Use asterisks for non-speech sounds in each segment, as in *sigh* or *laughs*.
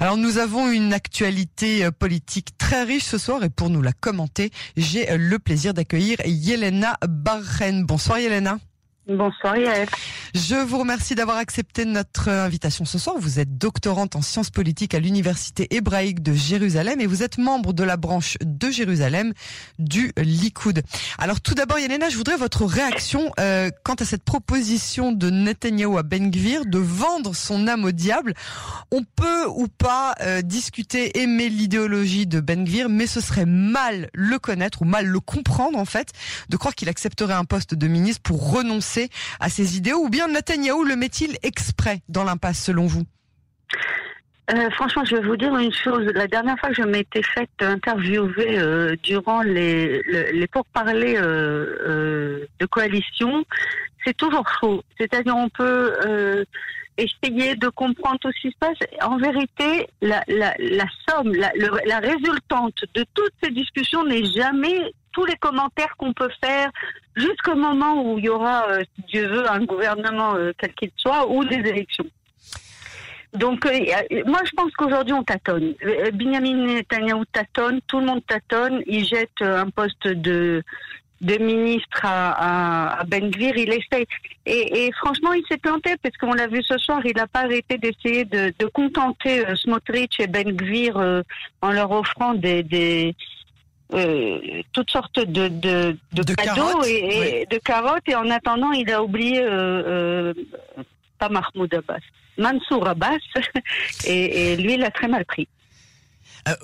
Alors nous avons une actualité euh, politique très riche ce soir et pour nous la commenter, j'ai euh, le plaisir d'accueillir Yelena Barren. Bonsoir Yelena. Bonsoir Yael. Je vous remercie d'avoir accepté notre invitation ce soir. Vous êtes doctorante en sciences politiques à l'Université hébraïque de Jérusalem et vous êtes membre de la branche de Jérusalem du Likoud. Alors tout d'abord Yelena, je voudrais votre réaction euh, quant à cette proposition de Netanyahu à Ben Gvir de vendre son âme au diable. On peut ou pas euh, discuter, aimer l'idéologie de Ben Gvir, mais ce serait mal le connaître ou mal le comprendre en fait, de croire qu'il accepterait un poste de ministre pour renoncer à ses idéaux ou bien Netanyahou le met-il exprès dans l'impasse selon vous? Euh, franchement, je vais vous dire une chose. La dernière fois que je m'étais faite interviewer euh, durant les, les pourparlers euh, de coalition, c'est toujours faux. C'est-à-dire, on peut essayer de comprendre tout ce qui se passe. En vérité, la, somme, la résultante de toutes ces discussions n'est jamais tous les commentaires qu'on peut faire jusqu'au moment où il y aura, euh, si Dieu veut, un gouvernement euh, quel qu'il soit ou des élections. Donc, euh, moi, je pense qu'aujourd'hui, on tâtonne. Benjamin Netanyahu tâtonne, tout le monde tâtonne. Il jette un poste de, ministre à, Ben Gvir, il essaye. Et, franchement, il s'est planté parce qu'on l'a vu ce soir, il n'a pas arrêté d'essayer de, contenter Smotrich et Ben Gvir en leur offrant des, euh, toutes sortes de, de, de, cadeaux et, de carottes. Et en attendant, il a oublié euh, euh, pas Mahmoud Abbas, Mansour Abbas. *laughs* et, et lui, il a très mal pris. Euh,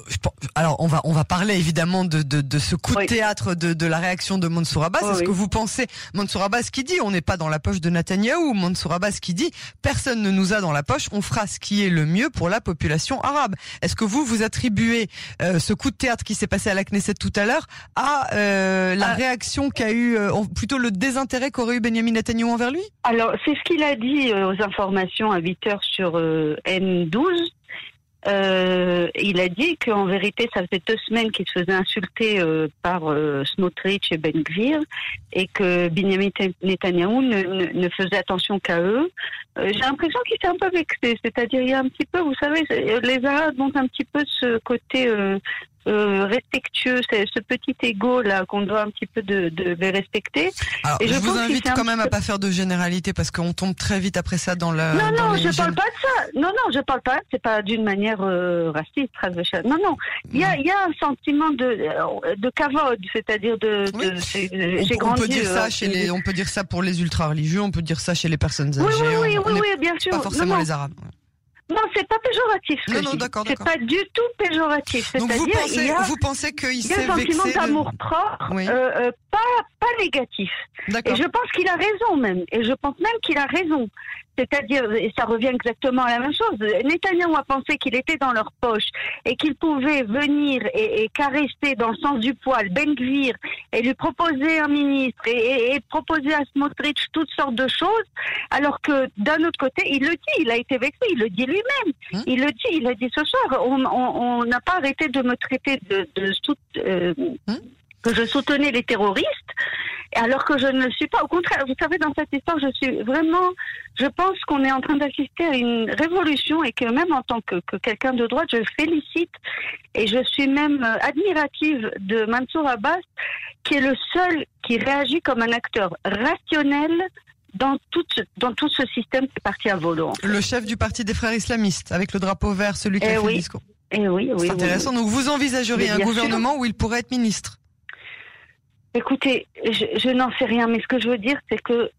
alors on va on va parler évidemment de, de, de ce coup de théâtre de, de la réaction de Mansour Abbas. Est-ce que vous pensez Mansour Abbas qui dit on n'est pas dans la poche de Netanyahou Mansour Abbas qui dit personne ne nous a dans la poche, on fera ce qui est le mieux pour la population arabe. Est-ce que vous vous attribuez euh, ce coup de théâtre qui s'est passé à la Knesset tout à l'heure à euh, la ah. réaction qu'a eu plutôt le désintérêt qu'aurait eu Benjamin Netanyahou envers lui? Alors c'est ce qu'il a dit aux informations à 8 heures sur N12 euh, il a dit qu'en vérité, ça faisait deux semaines qu'il se faisait insulter euh, par euh, Smotrich et Ben Gvir et que Benjamin Netanyahu ne, ne, faisait attention qu'à eux. Euh, j'ai l'impression qu'il s'est un peu vexé, c'est-à-dire il y a un petit peu, vous savez, les Arabes ont un petit peu ce côté euh, respectueux, c'est ce petit ego là qu'on doit un petit peu de, respecter. Alors, je, vous invite quand même à pas faire de généralité parce qu'on tombe très vite après ça dans la. Non non, je parle pas de ça. Non non, je parle pas. C'est pas d'une manière euh, raciste, Non non, il y a il y a un sentiment de de cavode, c'est-à-dire de. J'ai grandi. On peut dire ça euh, chez les. On peut dire ça pour les ultra religieux. On peut dire ça chez les personnes âgées. Oui oui oui, oui, bien sûr. Pas forcément les arabes. Non, c'est pas péjoratif. Ce non, non, d'accord, C'est pas du tout péjoratif. Donc vous pensez, vous pensez qu'il s'est vexé un sentiment d'amour propre, euh, euh, pas pas négatif. Et je pense qu'il a raison même. Et je pense même qu'il a raison. C'est-à-dire, et ça revient exactement à la même chose. Netanyahu a pensé qu'il était dans leur poche et qu'il pouvait venir et, caresser dans le sens du poil Ben Gvir et lui proposer un ministre et, proposer à Smotrich toutes sortes de choses, alors que d'un autre côté, il le dit, il a été vexé, il le dit lui-même. Hein? Il le dit, il a dit ce soir, on n'a pas arrêté de me traiter de, de, euh, hein? que je soutenais les terroristes, alors que je ne le suis pas. Au contraire, vous savez, dans cette histoire, je suis vraiment, je pense qu'on est en train d'assister à une révolution et que même en tant que, que quelqu'un de droite, je félicite et je suis même euh, admirative de Mansour Abbas, qui est le seul qui réagit comme un acteur rationnel dans tout, dans tout ce système qui est parti à volant. Le chef du parti des frères islamistes, avec le drapeau vert, celui qui a eh fait le discours. Eh oui, oui, C'est intéressant. Donc vous envisageriez un gouvernement où il pourrait être ministre? Écoutez, je, n'en sais rien, mais ce que je veux dire, c'est que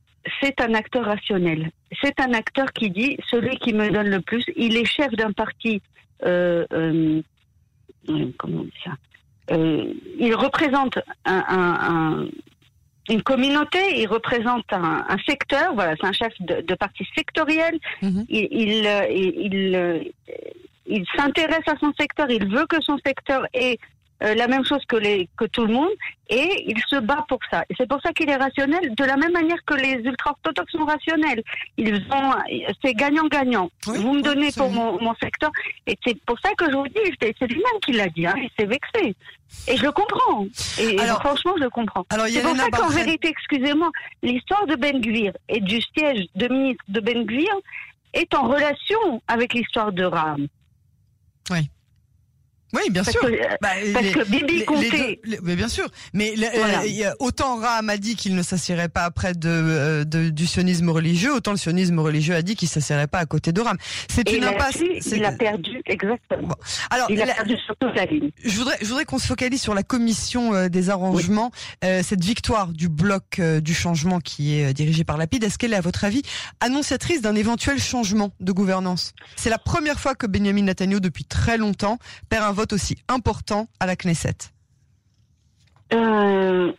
c'est un acteur rationnel. C'est un acteur qui dit celui qui me donne le plus. Il est chef d'un parti. Euh, euh, comment on dit ça? Euh, Il représente un, une communauté, il représente un, secteur. Voilà, c'est un chef de, parti sectoriel. Mhm. Il, il, il, il s'intéresse à son secteur. Il veut que son secteur ait euh, la même chose que, les, que tout le monde, et il se bat pour ça. Et c'est pour ça qu'il est rationnel, de la même manière que les ultra-orthodoxes sont rationnels. Ils ont, c'est gagnant-gagnant. vous me donnez pour mon, mon, secteur, et c'est pour ça que je vous dis, c'est lui-même qui l'a dit, hein, il s'est vexé. Et je le comprends. Et, franchement, je le comprends. C'est pour ça qu'en vérité, excusez-moi, l'histoire de Ben Gvir et du siège de ministre de Ben Gvir est en relation avec l'histoire de Ram. Oui. Oui, bien Parce sûr. que, euh, Bah, parce les- que Bibi comptait. les deux- mais bien sûr. Mais Voilà. euh, autant Raham a dit qu'il ne s'assierait pas après de, euh, de- du sionisme religieux, autant le sionisme religieux a dit qu'il s'assierait pas à côté de Raham. C'est une impasse. il a perdu, exactement. Bon. Alors, Il a la- perdu sur toute la ligne. je voudrais, je voudrais qu'on se focalise sur la commission euh, des arrangements, cette victoire du bloc du changement qui est euh, dirigé par Lapide. Est-ce qu'elle est, à votre avis, annonciatrice d'un éventuel changement de gouvernance? C'est la première fois que Benjamin Netanyahu, depuis très longtemps, perd un vote aussi important à la Knesset. Euh,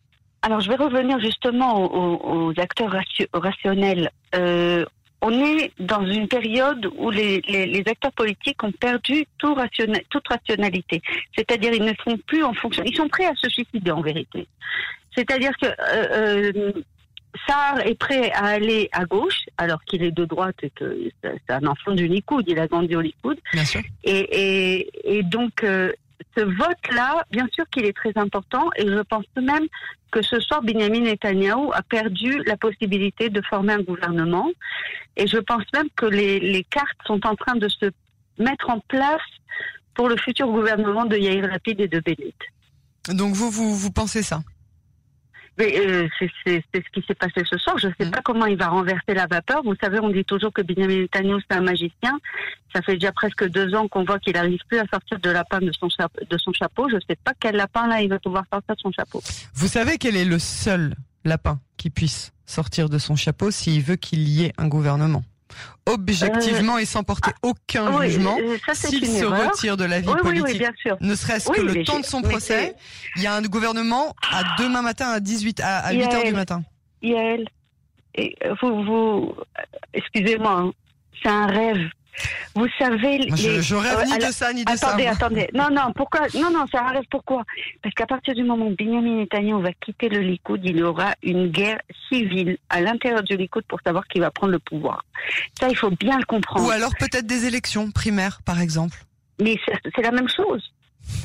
alors, je vais revenir justement aux, acteurs ratio- rationnels. Euh, on est dans une période où les, acteurs politiques ont perdu toute rationalité. C'est-à-dire, ils ne font plus en fonction. Ils sont prêts à se suicider, en vérité. C'est-à-dire que euh, Sarr est prêt à aller à gauche, alors qu'il est de droite et que c'est un enfant du Likoud. Il a grandi au Likoud. Bien sûr. Et, et, et donc, euh, ce vote-là, bien sûr qu'il est très important, et je pense même que ce soir, Benjamin Netanyahu a perdu la possibilité de former un gouvernement. Et je pense même que les, les cartes sont en train de se mettre en place pour le futur gouvernement de Yair Lapid et de Bennett. Donc vous, vous, vous pensez ça? Mais euh, c'est ce qui s'est passé ce soir. Je ne sais Mhm. pas comment il va renverser la vapeur. Vous savez, on dit toujours que Benjamin Netanyahu, c'est un magicien. Ça fait déjà presque deux ans qu'on voit qu'il n'arrive plus à sortir de lapin de son, de son chapeau. Je ne sais pas quel lapin, là, il va pouvoir sortir de son chapeau. Vous savez quel est le seul lapin qui puisse sortir de son chapeau s'il veut qu'il y ait un gouvernement? Objectivement et sans porter aucun Oui, jugement, euh, s'il se erreur. retire de la vie Oui, politique, oui, bien sûr. ne serait-ce que le temps de son procès, il y a un gouvernement à demain matin à 18 à, à 8 heures du matin. Yael, et euh, vous, vous, euh, excusez-moi, hein, c'est un rêve. Vous savez, Moi, je, les- je rêve euh, ni alors- de ça ni de Attendez, ça. attendez. Non, non, pourquoi Non, non, un rêve. Pourquoi? Parce qu'à partir du moment où Benjamin Netanyahu va quitter le Likoud, il y aura une guerre civile à l'intérieur du Likoud pour savoir qui va prendre le pouvoir. Ça, il faut bien le comprendre. Ou alors peut-être des élections primaires, par exemple. Mais c'est la même chose.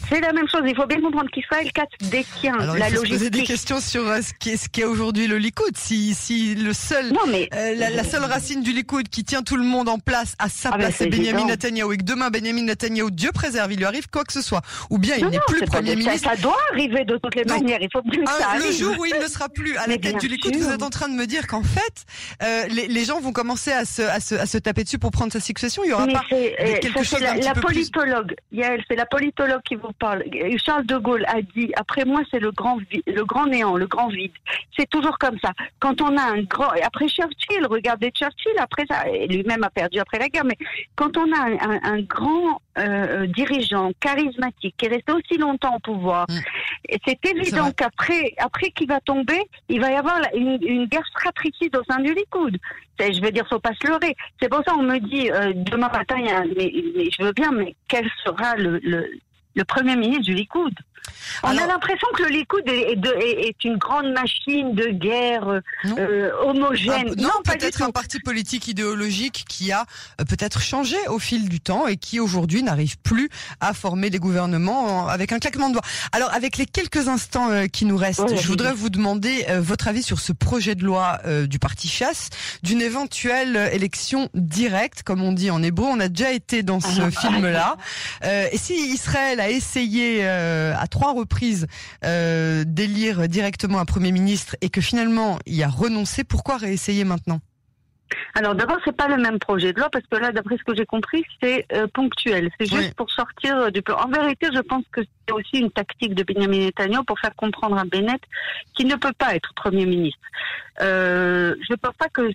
C'est la même chose. Il faut bien comprendre qu'Israël 4 détient Alors la il faut se poser des logistique. questions sur euh, ce qui est, ce qui est aujourd'hui le Likoud. Si, si le seul Non, mais Euh, la, la seule racine du Likoud qui tient tout le monde en place à sa Ah ben, place, c'est Benjamin. Netanyahu et que demain Benjamin Netanyahu, Dieu préserve, il lui arrive quoi que ce soit, ou bien il n'est plus Premier de- ça- ministre. Ça, doit arriver de toutes les manières. Il faut bien que ça le jour où il ne sera plus à la tête du Likoud, vous êtes en train de me dire qu'en fait, euh, les, les gens vont commencer à se, à, se, à se taper dessus pour prendre sa succession. Il y aura Mais pas quelque chose la, plus- politologue. Yael, c'est la politologue qui vous parle. Charles de Gaulle a dit après moi c'est le grand le grand néant, le grand vide. C'est toujours comme ça. Quand on a un grand après Churchill, regardez Churchill après ça, lui-même a perdu après la guerre, mais quand on a un, un- un grand euh, dirigeant charismatique qui est resté aussi longtemps au pouvoir, Mm. et c'est évident qu'après après qu'il va tomber, il va y avoir une, une guerre fratricide au sein du Likoud. Je veux dire, faut pas se leurrer. C'est pour ça on me dit euh, demain matin, il y a, mais, mais je veux bien, mais quel sera le, le, le premier ministre du Likoud On Alors- a l'impression que le Likoud est, une grande machine de guerre euh, Non. euh, homogène. Un- non, peut-être un parti politique idéologique qui a euh, peut-être changé au fil du temps et qui aujourd'hui n'arrive plus à former des gouvernements en- avec un claquement de doigts. Alors, avec les quelques instants qui nous restent, je voudrais vous demander votre avis sur ce projet de loi du parti chasse d'une éventuelle élection directe, comme on dit en hébreu. On a déjà été dans ce Ah, film-là. Et si Israël a essayé euh, à trois reprises euh, d'élire directement un premier ministre et que finalement il a renoncé, pourquoi réessayer maintenant? Alors d'abord, c'est pas le même projet de loi parce que là, d'après ce que j'ai compris, c'est euh, ponctuel. C'est juste Oui. pour sortir du plan. En vérité, je pense que c'est aussi une tactique de Benjamin Netanyahu pour faire comprendre à Bennett qu'il ne peut pas être premier ministre. Euh, je ne pense pas que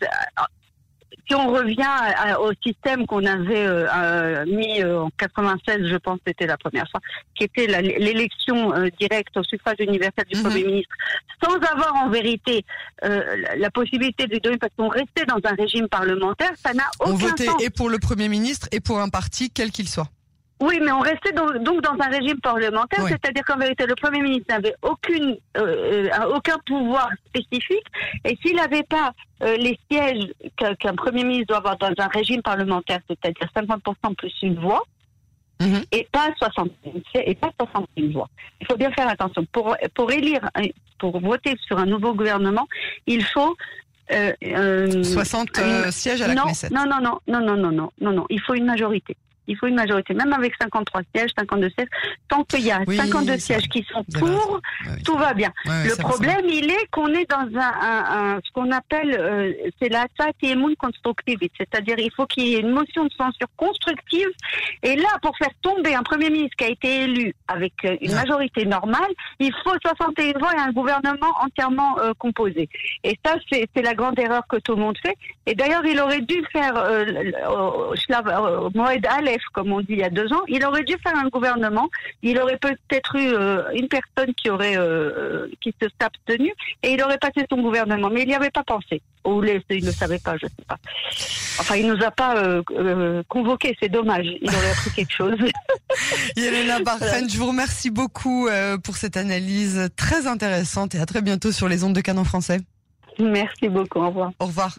si on revient à- à- au système qu'on avait euh, euh, mis euh, en 96, je pense que c'était la première fois, qui était l'élection directe au suffrage universel du Mhm. Premier ministre, sans avoir en vérité la, la possibilité de donner, parce qu'on restait dans un régime parlementaire, ça n'a On aucun votait sens. et pour le Premier ministre et pour un parti, quel qu'il soit. Oui, mais on restait donc dans un régime parlementaire, c'est-à-dire qu'en vérité, le Premier ministre n'avait aucune, euh, euh, aucun pouvoir spécifique, et s'il n'avait pas euh, les sièges qu'un Premier ministre doit avoir dans un régime parlementaire, c'est-à-dire 50% plus une voix, mhm. et pas 61 et pas 61 voix. Il faut bien faire attention. Pour, pour élire, pour voter sur un nouveau gouvernement, il faut euh, 60 sièges à la non, Knesset. Non, non, non, non, non, non, non, non, il faut une majorité. Il faut une majorité, même avec 53 sièges, 52 sièges. Tant qu'il y a 52 sièges qui sont pour, tout va bien. le problème, il est qu'on est dans un, ce qu'on appelle, euh, c'est l'attaque et émoune constructive. C'est-à-dire, il faut qu'il y ait une motion de censure constructive. Et là, pour faire tomber un Premier ministre qui a été élu avec euh, une majorité normale, il faut 61 voix et un gouvernement entièrement euh, composé. Et ça, c'est la grande erreur que tout le monde fait. Et d'ailleurs, il aurait dû faire euh, euh, Moed Comme on dit il y a deux ans, il aurait dû faire un gouvernement. Il aurait peut-être eu euh, une personne qui aurait euh, qui se s'est abstenue et il aurait passé son gouvernement. Mais il n'y avait pas pensé. Ou il ne savait pas, je ne sais pas. Enfin, il nous a pas euh, convoqué, c'est dommage. Il aurait appris quelque chose. *laughs* Yelena Barfen, je vous remercie beaucoup pour cette analyse très intéressante et à très bientôt sur les ondes de canon français. Merci beaucoup. Au revoir. Au revoir.